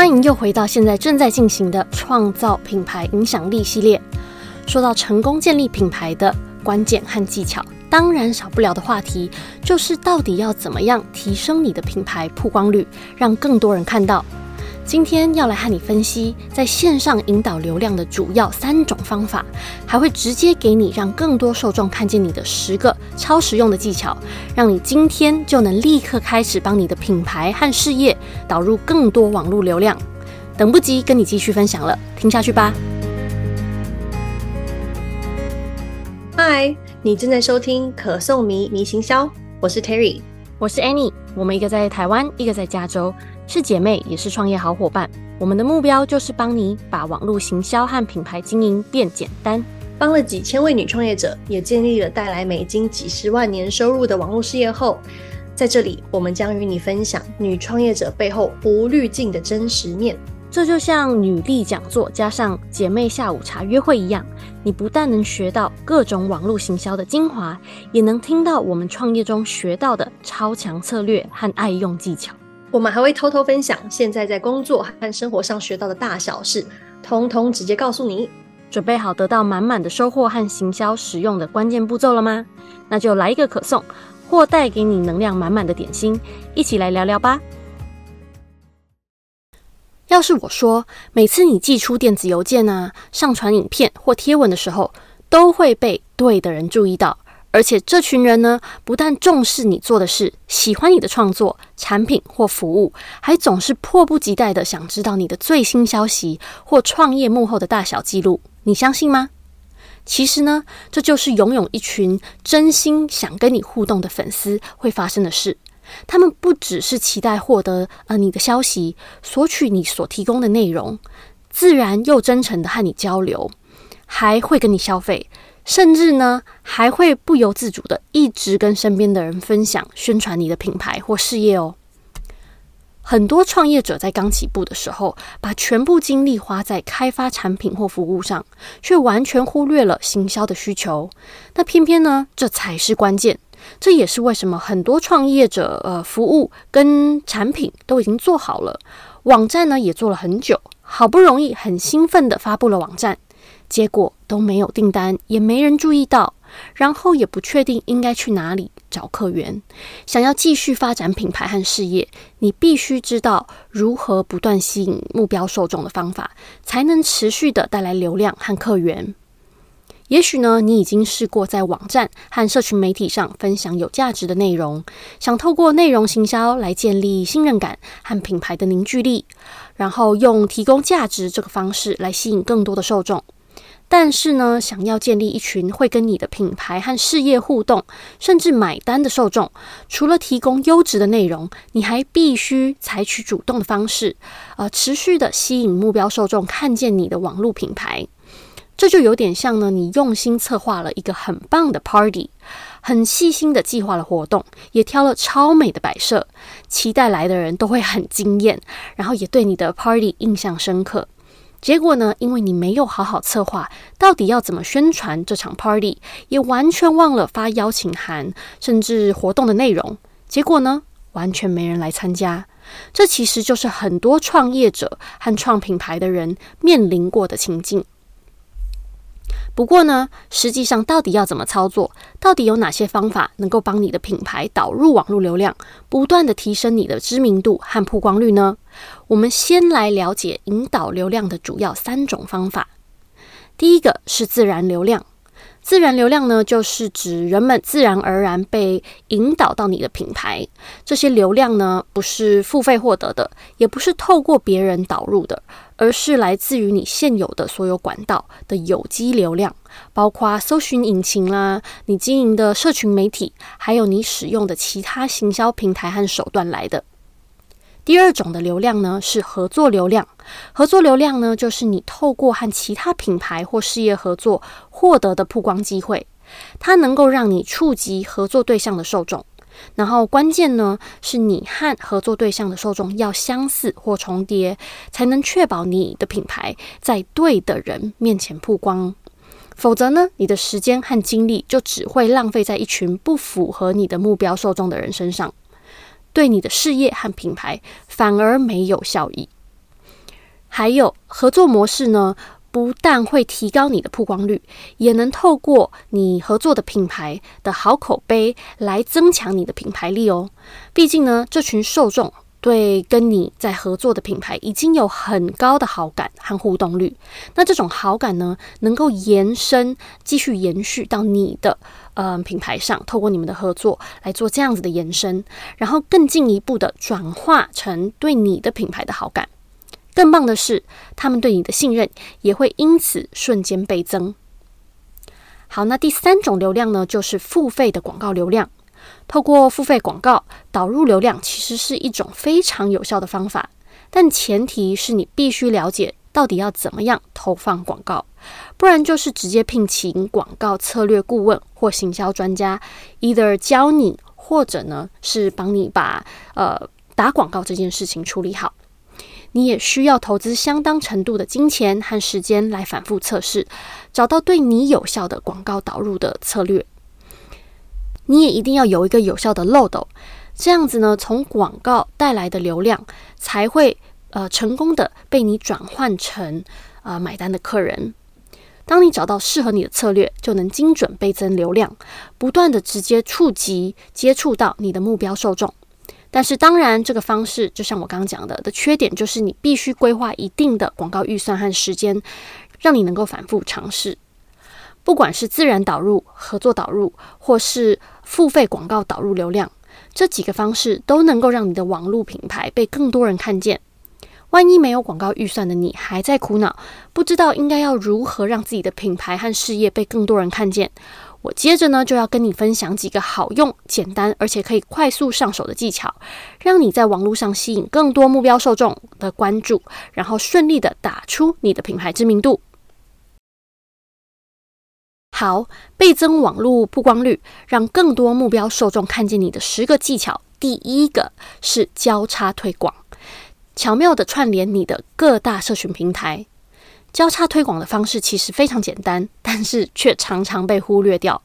欢迎又回到现在正在进行的创造品牌影响力系列。说到成功建立品牌的关键和技巧，当然少不了的话题就是到底要怎么样提升你的品牌曝光率，让更多人看到。今天要来和你分析在线上引导流量的主要三种方法，还会直接给你让更多受众看见你的十个超实用的技巧，让你今天就能立刻开始帮你的品牌和事业导入更多网络流量。等不及跟你继续分享了，听下去吧。嗨，你正在收听可颂迷迷行销，我是 Terry，我是 Annie，我们一个在台湾，一个在加州。是姐妹，也是创业好伙伴。我们的目标就是帮你把网络行销和品牌经营变简单，帮了几千位女创业者，也建立了带来美金几十万年收入的网络事业后，在这里我们将与你分享女创业者背后无滤镜的真实面。这就像女力讲座加上姐妹下午茶约会一样，你不但能学到各种网络行销的精华，也能听到我们创业中学到的超强策略和爱用技巧。我们还会偷偷分享现在在工作和生活上学到的大小事，通通直接告诉你。准备好得到满满的收获和行销实用的关键步骤了吗？那就来一个可颂，或带给你能量满满的点心，一起来聊聊吧。要是我说，每次你寄出电子邮件啊、上传影片或贴文的时候，都会被对的人注意到。而且这群人呢，不但重视你做的事，喜欢你的创作、产品或服务，还总是迫不及待的想知道你的最新消息或创业幕后的大小记录。你相信吗？其实呢，这就是拥有一群真心想跟你互动的粉丝会发生的事。他们不只是期待获得呃你的消息，索取你所提供的内容，自然又真诚的和你交流，还会跟你消费。甚至呢，还会不由自主的一直跟身边的人分享、宣传你的品牌或事业哦。很多创业者在刚起步的时候，把全部精力花在开发产品或服务上，却完全忽略了行销的需求。那偏偏呢，这才是关键。这也是为什么很多创业者，呃，服务跟产品都已经做好了，网站呢也做了很久，好不容易很兴奋的发布了网站。结果都没有订单，也没人注意到，然后也不确定应该去哪里找客源。想要继续发展品牌和事业，你必须知道如何不断吸引目标受众的方法，才能持续的带来流量和客源。也许呢，你已经试过在网站和社群媒体上分享有价值的内容，想透过内容行销来建立信任感和品牌的凝聚力，然后用提供价值这个方式来吸引更多的受众。但是呢，想要建立一群会跟你的品牌和事业互动，甚至买单的受众，除了提供优质的内容，你还必须采取主动的方式，呃，持续的吸引目标受众看见你的网络品牌。这就有点像呢，你用心策划了一个很棒的 party，很细心的计划了活动，也挑了超美的摆设，期待来的人都会很惊艳，然后也对你的 party 印象深刻。结果呢，因为你没有好好策划，到底要怎么宣传这场 party，也完全忘了发邀请函，甚至活动的内容。结果呢，完全没人来参加。这其实就是很多创业者和创品牌的人面临过的情境。不过呢，实际上到底要怎么操作？到底有哪些方法能够帮你的品牌导入网络流量，不断地提升你的知名度和曝光率呢？我们先来了解引导流量的主要三种方法。第一个是自然流量。自然流量呢，就是指人们自然而然被引导到你的品牌。这些流量呢，不是付费获得的，也不是透过别人导入的，而是来自于你现有的所有管道的有机流量，包括搜寻引擎啦，你经营的社群媒体，还有你使用的其他行销平台和手段来的。第二种的流量呢，是合作流量。合作流量呢，就是你透过和其他品牌或事业合作获得的曝光机会，它能够让你触及合作对象的受众。然后关键呢，是你和合作对象的受众要相似或重叠，才能确保你的品牌在对的人面前曝光。否则呢，你的时间和精力就只会浪费在一群不符合你的目标受众的人身上。对你的事业和品牌反而没有效益。还有合作模式呢，不但会提高你的曝光率，也能透过你合作的品牌的好口碑来增强你的品牌力哦。毕竟呢，这群受众对跟你在合作的品牌已经有很高的好感和互动率，那这种好感呢，能够延伸、继续延续到你的呃品牌上，透过你们的合作来做这样子的延伸，然后更进一步的转化成对你的品牌的好感。更棒的是，他们对你的信任也会因此瞬间倍增。好，那第三种流量呢，就是付费的广告流量。透过付费广告导入流量，其实是一种非常有效的方法，但前提是你必须了解到底要怎么样投放广告，不然就是直接聘请广告策略顾问或行销专家，either 教你，或者呢是帮你把呃打广告这件事情处理好。你也需要投资相当程度的金钱和时间来反复测试，找到对你有效的广告导入的策略。你也一定要有一个有效的漏斗，这样子呢，从广告带来的流量才会呃成功的被你转换成呃买单的客人。当你找到适合你的策略，就能精准倍增流量，不断的直接触及接触到你的目标受众。但是当然，这个方式就像我刚刚讲的，的缺点就是你必须规划一定的广告预算和时间，让你能够反复尝试。不管是自然导入、合作导入，或是付费广告导入流量，这几个方式都能够让你的网络品牌被更多人看见。万一没有广告预算的你还在苦恼，不知道应该要如何让自己的品牌和事业被更多人看见。我接着呢，就要跟你分享几个好用、简单而且可以快速上手的技巧，让你在网络上吸引更多目标受众的关注，然后顺利的打出你的品牌知名度。好，倍增网络曝光率，让更多目标受众看见你的十个技巧。第一个是交叉推广，巧妙的串联你的各大社群平台。交叉推广的方式其实非常简单，但是却常常被忽略掉。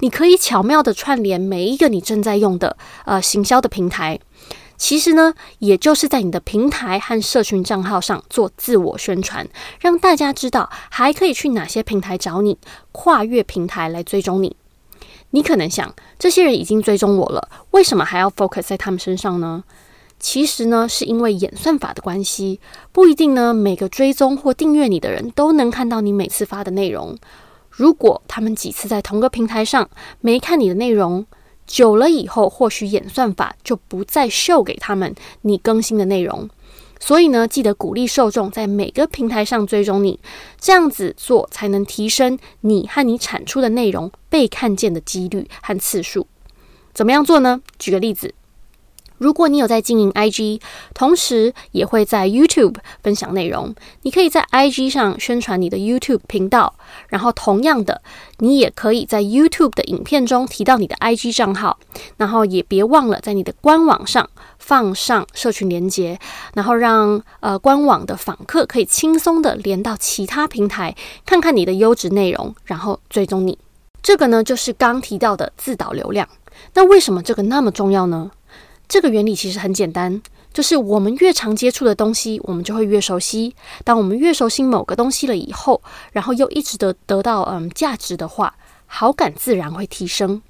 你可以巧妙地串联每一个你正在用的呃行销的平台，其实呢，也就是在你的平台和社群账号上做自我宣传，让大家知道还可以去哪些平台找你，跨越平台来追踪你。你可能想，这些人已经追踪我了，为什么还要 focus 在他们身上呢？其实呢，是因为演算法的关系，不一定呢，每个追踪或订阅你的人都能看到你每次发的内容。如果他们几次在同个平台上没看你的内容，久了以后，或许演算法就不再秀给他们你更新的内容。所以呢，记得鼓励受众在每个平台上追踪你，这样子做才能提升你和你产出的内容被看见的几率和次数。怎么样做呢？举个例子。如果你有在经营 IG，同时也会在 YouTube 分享内容，你可以在 IG 上宣传你的 YouTube 频道，然后同样的，你也可以在 YouTube 的影片中提到你的 IG 账号，然后也别忘了在你的官网上放上社群连接，然后让呃官网的访客可以轻松的连到其他平台，看看你的优质内容，然后追踪你。这个呢，就是刚提到的自导流量。那为什么这个那么重要呢？这个原理其实很简单，就是我们越常接触的东西，我们就会越熟悉。当我们越熟悉某个东西了以后，然后又一直得得到嗯价值的话，好感自然会提升。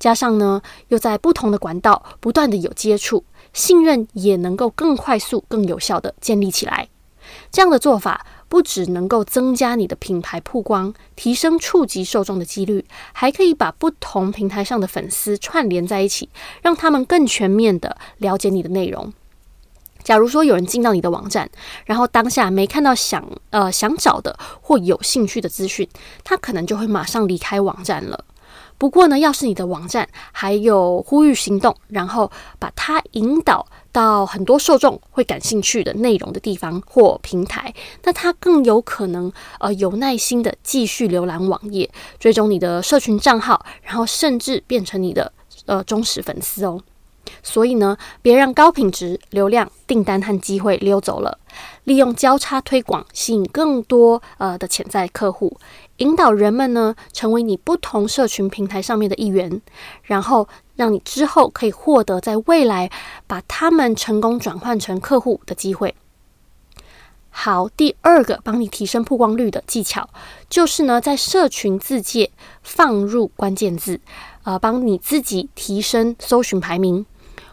加上呢，又在不同的管道不断的有接触，信任也能够更快速、更有效的建立起来。这样的做法。不只能够增加你的品牌曝光，提升触及受众的几率，还可以把不同平台上的粉丝串联在一起，让他们更全面的了解你的内容。假如说有人进到你的网站，然后当下没看到想呃想找的或有兴趣的资讯，他可能就会马上离开网站了。不过呢，要是你的网站还有呼吁行动，然后把它引导到很多受众会感兴趣的内容的地方或平台，那他更有可能呃有耐心的继续浏览网页，追踪你的社群账号，然后甚至变成你的呃忠实粉丝哦。所以呢，别让高品质流量订单和机会溜走了，利用交叉推广吸引更多呃的潜在客户。引导人们呢，成为你不同社群平台上面的一员，然后让你之后可以获得在未来把他们成功转换成客户的机会。好，第二个帮你提升曝光率的技巧，就是呢，在社群自介放入关键字，呃，帮你自己提升搜寻排名。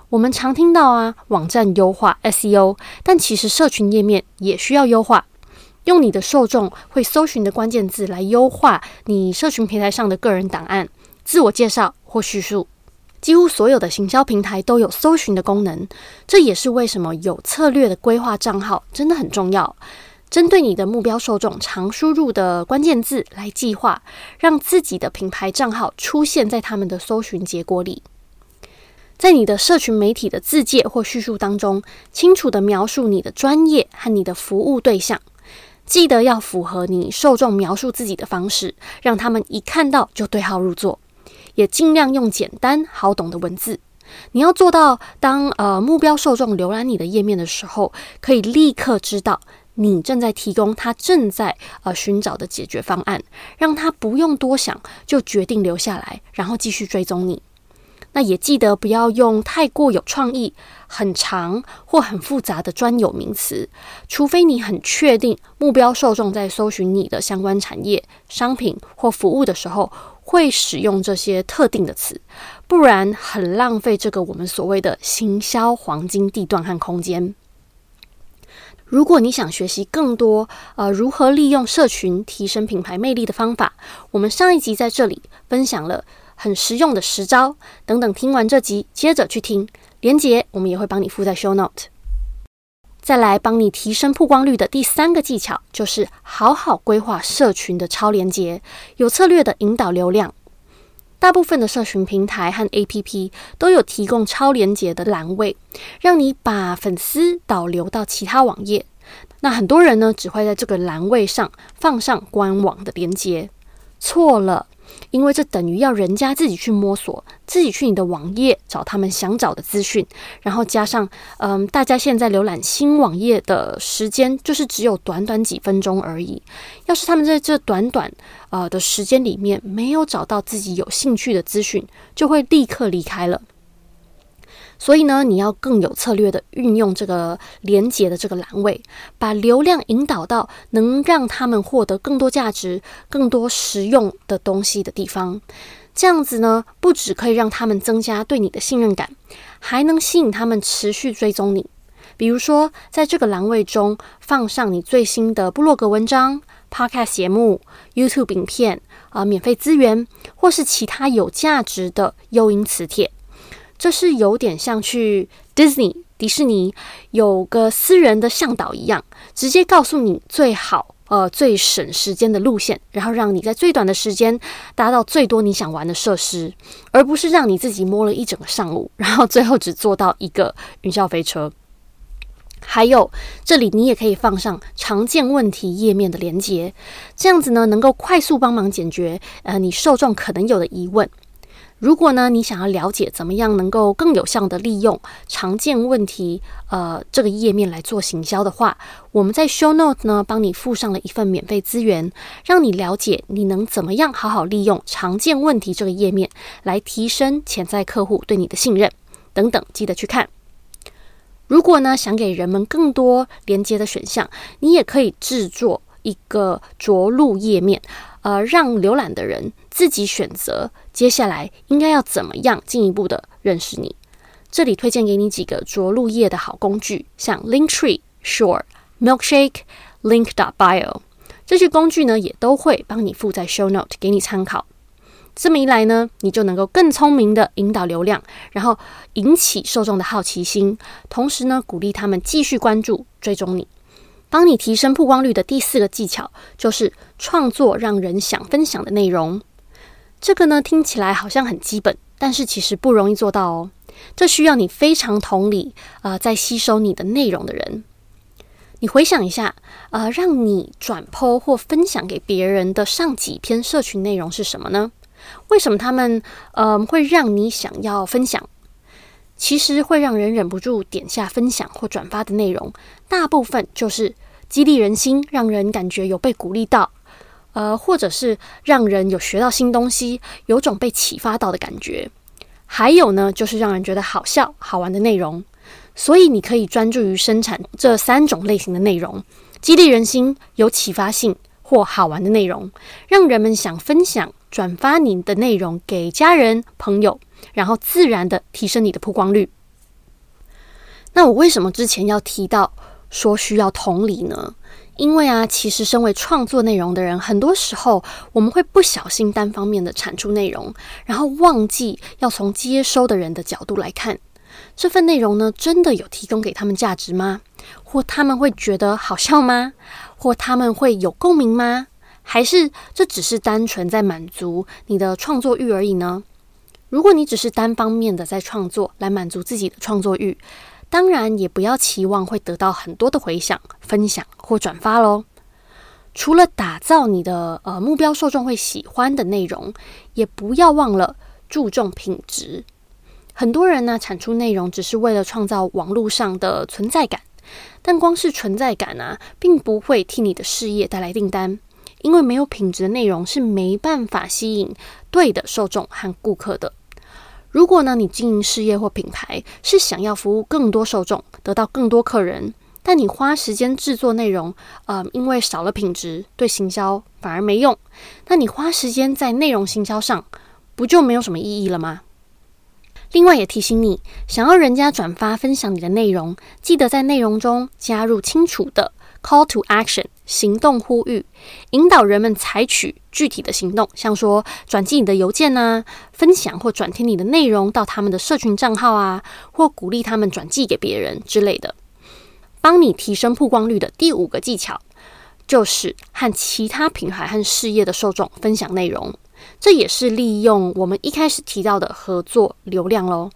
我们常听到啊，网站优化 SEO，但其实社群页面也需要优化。用你的受众会搜寻的关键字来优化你社群平台上的个人档案、自我介绍或叙述。几乎所有的行销平台都有搜寻的功能，这也是为什么有策略的规划账号真的很重要。针对你的目标受众常输入的关键字来计划，让自己的品牌账号出现在他们的搜寻结果里。在你的社群媒体的自介或叙述当中，清楚地描述你的专业和你的服务对象，记得要符合你受众描述自己的方式，让他们一看到就对号入座。也尽量用简单好懂的文字。你要做到当，呃目标受众浏览你的页面的时候，可以立刻知道你正在提供他正在呃寻找的解决方案，让他不用多想就决定留下来，然后继续追踪你。那也记得不要用太过有创意、很长或很复杂的专有名词，除非你很确定目标受众在搜寻你的相关产业、商品或服务的时候。会使用这些特定的词，不然很浪费这个我们所谓的行销黄金地段和空间。如果你想学习更多呃如何利用社群提升品牌魅力的方法，我们上一集在这里分享了很实用的实招，等等听完这集接着去听，连结我们也会帮你附在 show note。再来帮你提升曝光率的第三个技巧，就是好好规划社群的超连结，有策略的引导流量。大部分的社群平台和 APP 都有提供超连结的栏位，让你把粉丝导流到其他网页。那很多人呢，只会在这个栏位上放上官网的连结，错了。因为这等于要人家自己去摸索，自己去你的网页找他们想找的资讯，然后加上，嗯，大家现在浏览新网页的时间就是只有短短几分钟而已。要是他们在这短短呃的时间里面没有找到自己有兴趣的资讯，就会立刻离开了。所以呢，你要更有策略的运用这个连接的这个栏位，把流量引导到能让他们获得更多价值、更多实用的东西的地方。这样子呢，不只可以让他们增加对你的信任感，还能吸引他们持续追踪你。比如说，在这个栏位中放上你最新的部落格文章、Podcast 节目、YouTube 影片啊、免费资源，或是其他有价值的诱因磁铁。这是有点像去 Disney 迪士尼有个私人的向导一样，直接告诉你最好呃最省时间的路线，然后让你在最短的时间达到最多你想玩的设施，而不是让你自己摸了一整个上午，然后最后只坐到一个云霄飞车。还有这里你也可以放上常见问题页面的连接，这样子呢能够快速帮忙解决呃你受众可能有的疑问。如果呢，你想要了解怎么样能够更有效地利用常见问题，呃，这个页面来做行销的话，我们在 Show Note 呢帮你附上了一份免费资源，让你了解你能怎么样好好利用常见问题这个页面来提升潜在客户对你的信任等等，记得去看。如果呢想给人们更多连接的选项，你也可以制作一个着陆页面。呃，让浏览的人自己选择接下来应该要怎么样进一步的认识你。这里推荐给你几个着陆页的好工具，像 Linktree、Sure、Milkshake、Link.bio 这些工具呢，也都会帮你附在 Show Note 给你参考。这么一来呢，你就能够更聪明的引导流量，然后引起受众的好奇心，同时呢，鼓励他们继续关注、追踪你。帮你提升曝光率的第四个技巧，就是创作让人想分享的内容。这个呢，听起来好像很基本，但是其实不容易做到哦。这需要你非常同理啊、在吸收你的内容的人。你回想一下，呃，让你转 po 或分享给别人的上几篇社群内容是什么呢？为什么他们呃会让你想要分享？其实会让人忍不住点下分享或转发的内容，大部分就是。激励人心，让人感觉有被鼓励到，呃，或者是让人有学到新东西，有种被启发到的感觉。还有呢，就是让人觉得好笑、好玩的内容。所以你可以专注于生产这三种类型的内容，激励人心、有启发性或好玩的内容，让人们想分享、转发你的内容给家人、朋友，然后自然的提升你的曝光率。那我为什么之前要提到说需要同理呢？因为啊，其实身为创作内容的人，很多时候我们会不小心单方面的产出内容，然后忘记要从接收的人的角度来看，这份内容呢，真的有提供给他们价值吗？或他们会觉得好笑吗？或他们会有共鸣吗？还是这只是单纯在满足你的创作欲而已呢？如果你只是单方面的在创作来满足自己的创作欲，当然，也不要期望会得到很多的回响、分享或转发喽。除了打造你的呃目标受众会喜欢的内容，也不要忘了注重品质。很多人呢，产出内容只是为了创造网络上的存在感，但光是存在感啊，并不会替你的事业带来订单，因为没有品质的内容是没办法吸引对的受众和顾客的。如果呢，你经营事业或品牌是想要服务更多受众，得到更多客人，但你花时间制作内容，呃，因为少了品质，对行销反而没用，那你花时间在内容行销上，不就没有什么意义了吗？另外也提醒你，想要人家转发分享你的内容，记得在内容中加入清楚的 call to action。行动呼吁，引导人们采取具体的行动，像说转寄你的邮件啊，分享或转贴你的内容到他们的社群账号啊，或鼓励他们转寄给别人之类的。帮你提升曝光率的第五个技巧，就是和其他品牌和事业的受众分享内容，这也是利用我们一开始提到的合作流量喽。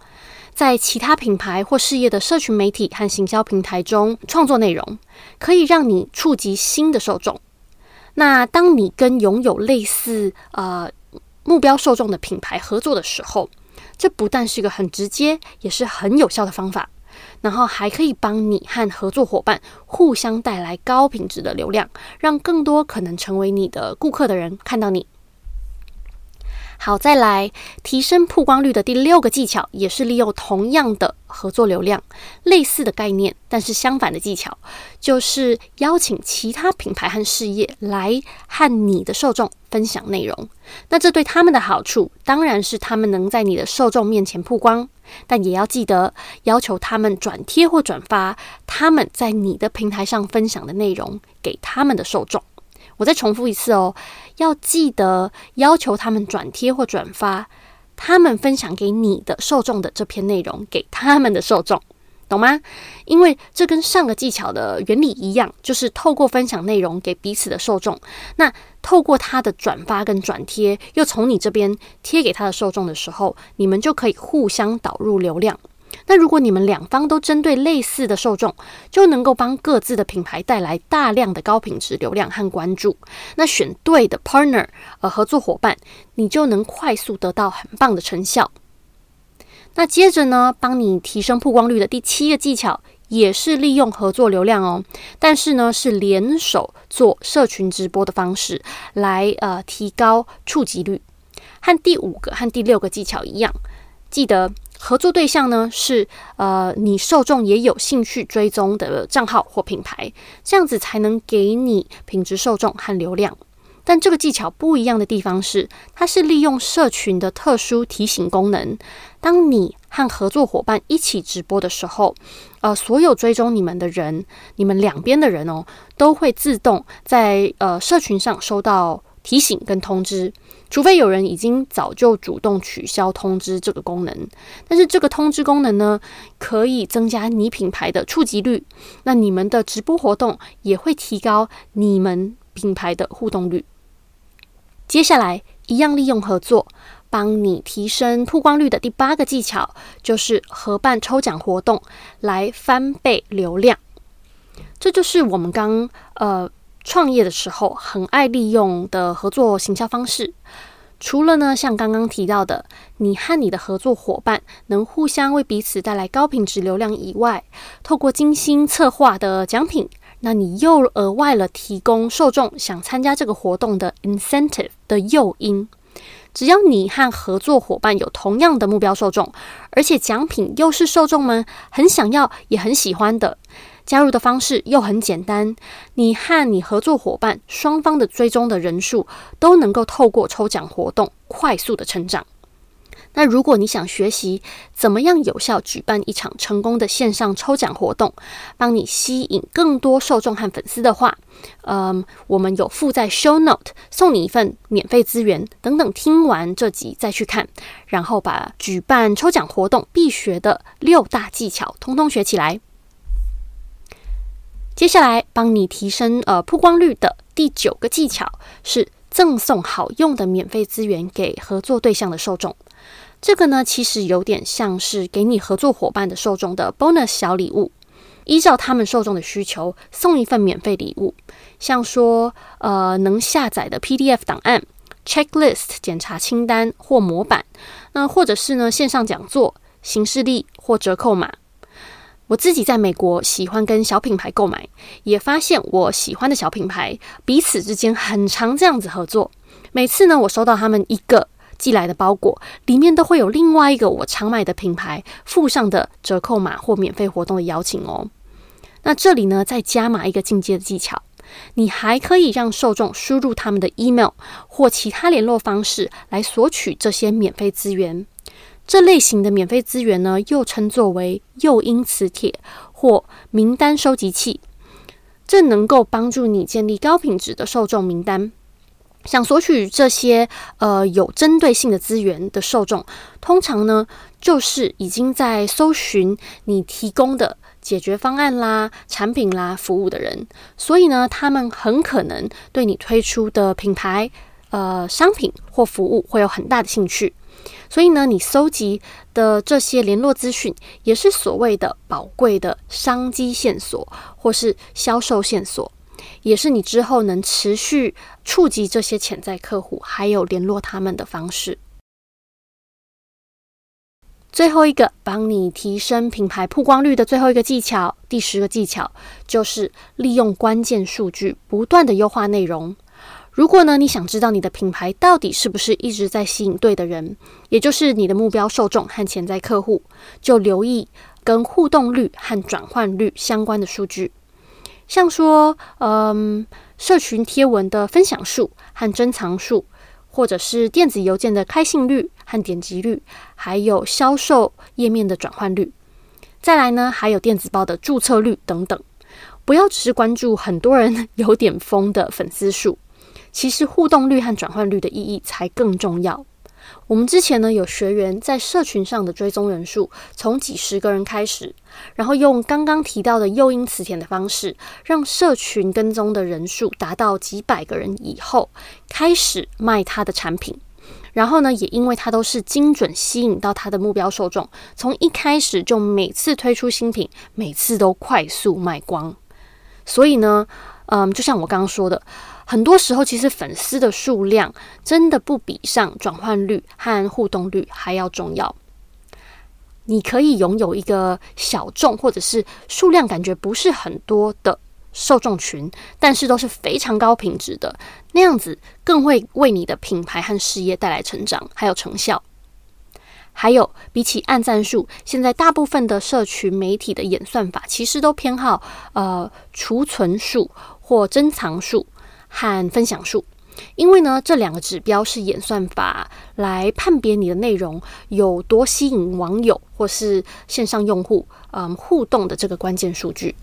在其他品牌或事业的社群媒体和行销平台中创作内容，可以让你触及新的受众。那当你跟拥有类似呃目标受众的品牌合作的时候，这不但是一个很直接，也是很有效的方法。然后还可以帮你和合作伙伴互相带来高品质的流量，让更多可能成为你的顾客的人看到你。好，再来提升曝光率的第六个技巧，也是利用同样的合作流量，类似的概念，但是相反的技巧，就是邀请其他品牌和事业来和你的受众分享内容。那这对他们的好处，当然是他们能在你的受众面前曝光，但也要记得要求他们转贴或转发他们在你的平台上分享的内容给他们的受众。我再重复一次哦，要记得要求他们转贴或转发他们分享给你的受众的这篇内容给他们的受众，懂吗？因为这跟上个技巧的原理一样，就是透过分享内容给彼此的受众，那透过他的转发跟转贴，又从你这边贴给他的受众的时候，你们就可以互相导入流量。那如果你们两方都针对类似的受众，就能够帮各自的品牌带来大量的高品质流量和关注。那选对的 partner，呃，合作伙伴，你就能快速得到很棒的成效。那接着呢，帮你提升曝光率的第七个技巧，也是利用合作流量哦，但是呢，是联手做社群直播的方式来呃提高触及率，和第五个和第六个技巧一样，记得。合作对象呢是呃你受众也有兴趣追踪的账号或品牌，这样子才能给你品质受众和流量。但这个技巧不一样的地方是，它是利用社群的特殊提醒功能。当你和合作伙伴一起直播的时候，呃，所有追踪你们的人，你们两边的人哦，都会自动在呃社群上收到提醒跟通知。除非有人已经早就主动取消通知这个功能，但是这个通知功能呢，可以增加你品牌的触及率，那你们的直播活动也会提高你们品牌的互动率。接下来，一样利用合作，帮你提升曝光率的第八个技巧，就是合办抽奖活动来翻倍流量。这就是我们刚呃。创业的时候很爱利用的合作行销方式，除了呢，像刚刚提到的，你和你的合作伙伴能互相为彼此带来高品质流量以外，透过精心策划的奖品，那你又额外了提供受众想参加这个活动的 incentive 的诱因。只要你和合作伙伴有同样的目标受众，而且奖品又是受众们很想要也很喜欢的。加入的方式又很简单，你和你合作伙伴双方的追踪的人数都能够透过抽奖活动快速的成长。那如果你想学习怎么样有效举办一场成功的线上抽奖活动，帮你吸引更多受众和粉丝的话，嗯，我们有附在 show note，送你一份免费资源，等等听完这集再去看，然后把举办抽奖活动必学的六大技巧通通学起来。接下来帮你提升呃曝光率的第九个技巧是赠送好用的免费资源给合作对象的受众。这个呢，其实有点像是给你合作伙伴的受众的 bonus 小礼物，依照他们受众的需求送一份免费礼物，像说呃能下载的 PDF 档案、checklist 检查清单或模板，那或者是呢线上讲座、行事历或折扣码。我自己在美国喜欢跟小品牌购买，也发现我喜欢的小品牌彼此之间很常这样子合作。每次呢，我收到他们一个。寄来的包裹里面都会有另外一个我常买的品牌附上的折扣码或免费活动的邀请哦。那这里呢，再加码一个进阶的技巧，你还可以让受众输入他们的 email 或其他联络方式来索取这些免费资源。这类型的免费资源呢，又称作为诱因磁铁或名单收集器，这能够帮助你建立高品质的受众名单。想索取这些呃有针对性的资源的受众，通常呢就是已经在搜寻你提供的解决方案啦、产品啦、服务的人，所以呢，他们很可能对你推出的品牌、呃商品或服务会有很大的兴趣。所以呢，你搜集的这些联络资讯，也是所谓的宝贵的商机线索或是销售线索。也是你之后能持续触及这些潜在客户，还有联络他们的方式。最后一个帮你提升品牌曝光率的最后一个技巧，第十个技巧就是利用关键数据不断的优化内容。如果呢，你想知道你的品牌到底是不是一直在吸引对的人，也就是你的目标受众和潜在客户，就留意跟互动率和转换率相关的数据。像说，嗯，社群贴文的分享数和珍藏数，或者是电子邮件的开信率和点击率，还有销售页面的转换率。再来呢，还有电子报的注册率等等。不要只是关注很多人有点疯的粉丝数，其实互动率和转换率的意义才更重要。我们之前呢，有学员在社群上的追踪人数从几十个人开始，然后用刚刚提到的诱因磁铁的方式，让社群跟踪的人数达到几百个人以后，开始卖他的产品。然后呢，也因为他都是精准吸引到他的目标受众，从一开始就每次推出新品，每次都快速卖光。所以呢，嗯，就像我刚刚说的。很多时候，其实粉丝的数量真的不比上转换率和互动率还要重要。你可以拥有一个小众或者是数量感觉不是很多的受众群，但是都是非常高品质的，那样子更会为你的品牌和事业带来成长还有成效。还有，比起按赞数，现在大部分的社群媒体的演算法其实都偏好呃储存数或珍藏数。和分享数，因为呢，这两个指标是演算法来判别你的内容有多吸引网友或是线上用户嗯互动的这个关键数据。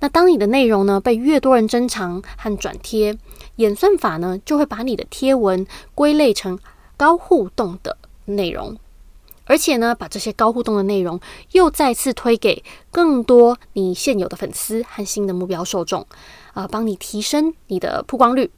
那当你的内容呢被越多人珍藏和转贴，演算法呢就会把你的贴文归类成高互动的内容，而且呢把这些高互动的内容又再次推给更多你现有的粉丝和新的目标受众。啊，帮你提升你的曝光率，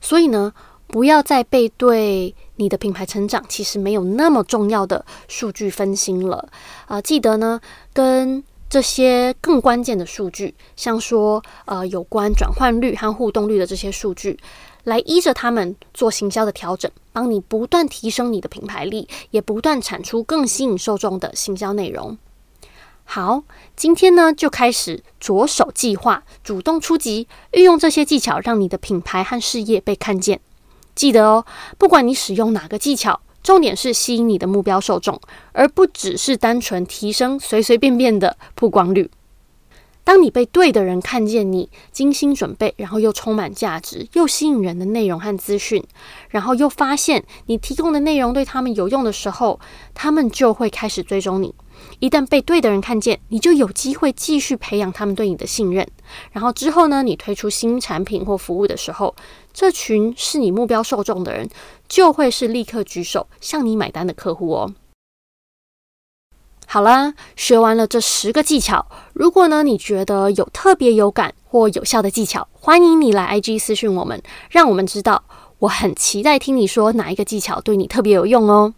所以呢，不要再被对你的品牌成长其实没有那么重要的数据分心了。啊，记得呢，跟这些更关键的数据，像说呃有关转换率和互动率的这些数据，来依着他们做行销的调整，帮你不断提升你的品牌力，也不断产出更吸引受众的行销内容。好，今天呢就开始着手计划，主动出击，运用这些技巧，让你的品牌和事业被看见。记得哦，不管你使用哪个技巧，重点是吸引你的目标受众，而不只是单纯提升随随便便的曝光率。当你被对的人看见你精心准备，然后又充满价值、又吸引人的内容和资讯，然后又发现你提供的内容对他们有用的时候，他们就会开始追踪你。一旦被对的人看见，你就有机会继续培养他们对你的信任。然后之后呢，你推出新产品或服务的时候，这群是你目标受众的人，就会是立刻举手向你买单的客户哦。好啦，学完了这十个技巧。如果呢，你觉得有特别有感或有效的技巧，欢迎你来 IG 私讯我们，让我们知道。我很期待听你说哪一个技巧对你特别有用哦。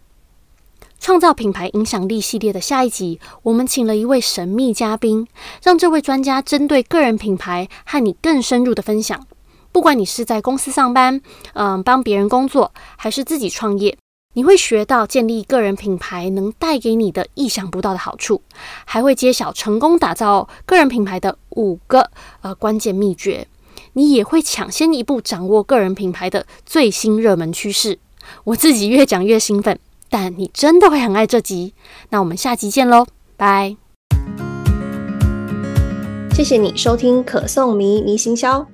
创造品牌影响力系列的下一集，我们请了一位神秘嘉宾，让这位专家针对个人品牌和你更深入的分享。不管你是在公司上班，嗯，帮别人工作，还是自己创业。你会学到建立个人品牌能带给你的意想不到的好处，还会揭晓成功打造个人品牌的五个呃关键秘诀。你也会抢先一步掌握个人品牌的最新热门趋势。我自己越讲越兴奋，但你真的会很爱这集。那我们下集见喽，拜！谢谢你收听可颂迷迷行销。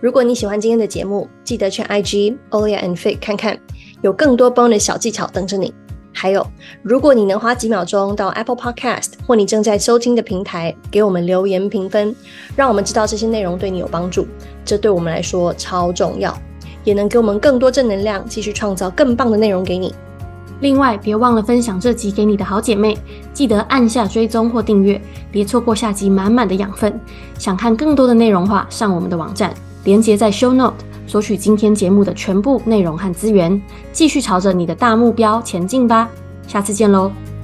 如果你喜欢今天的节目，记得去 IG Olia and Faye 看看。有更多 bonus 小技巧等着你。还有，如果你能花几秒钟到 Apple Podcast 或你正在收听的平台给我们留言评分，让我们知道这些内容对你有帮助，这对我们来说超重要，也能给我们更多正能量，继续创造更棒的内容给你。另外，别忘了分享这集给你的好姐妹，记得按下追踪或订阅，别错过下集满满的养分。想看更多的内容话，上我们的网站，连接在 Show Note。索取今天节目的全部内容和资源，继续朝着你的大目标前进吧！下次见喽。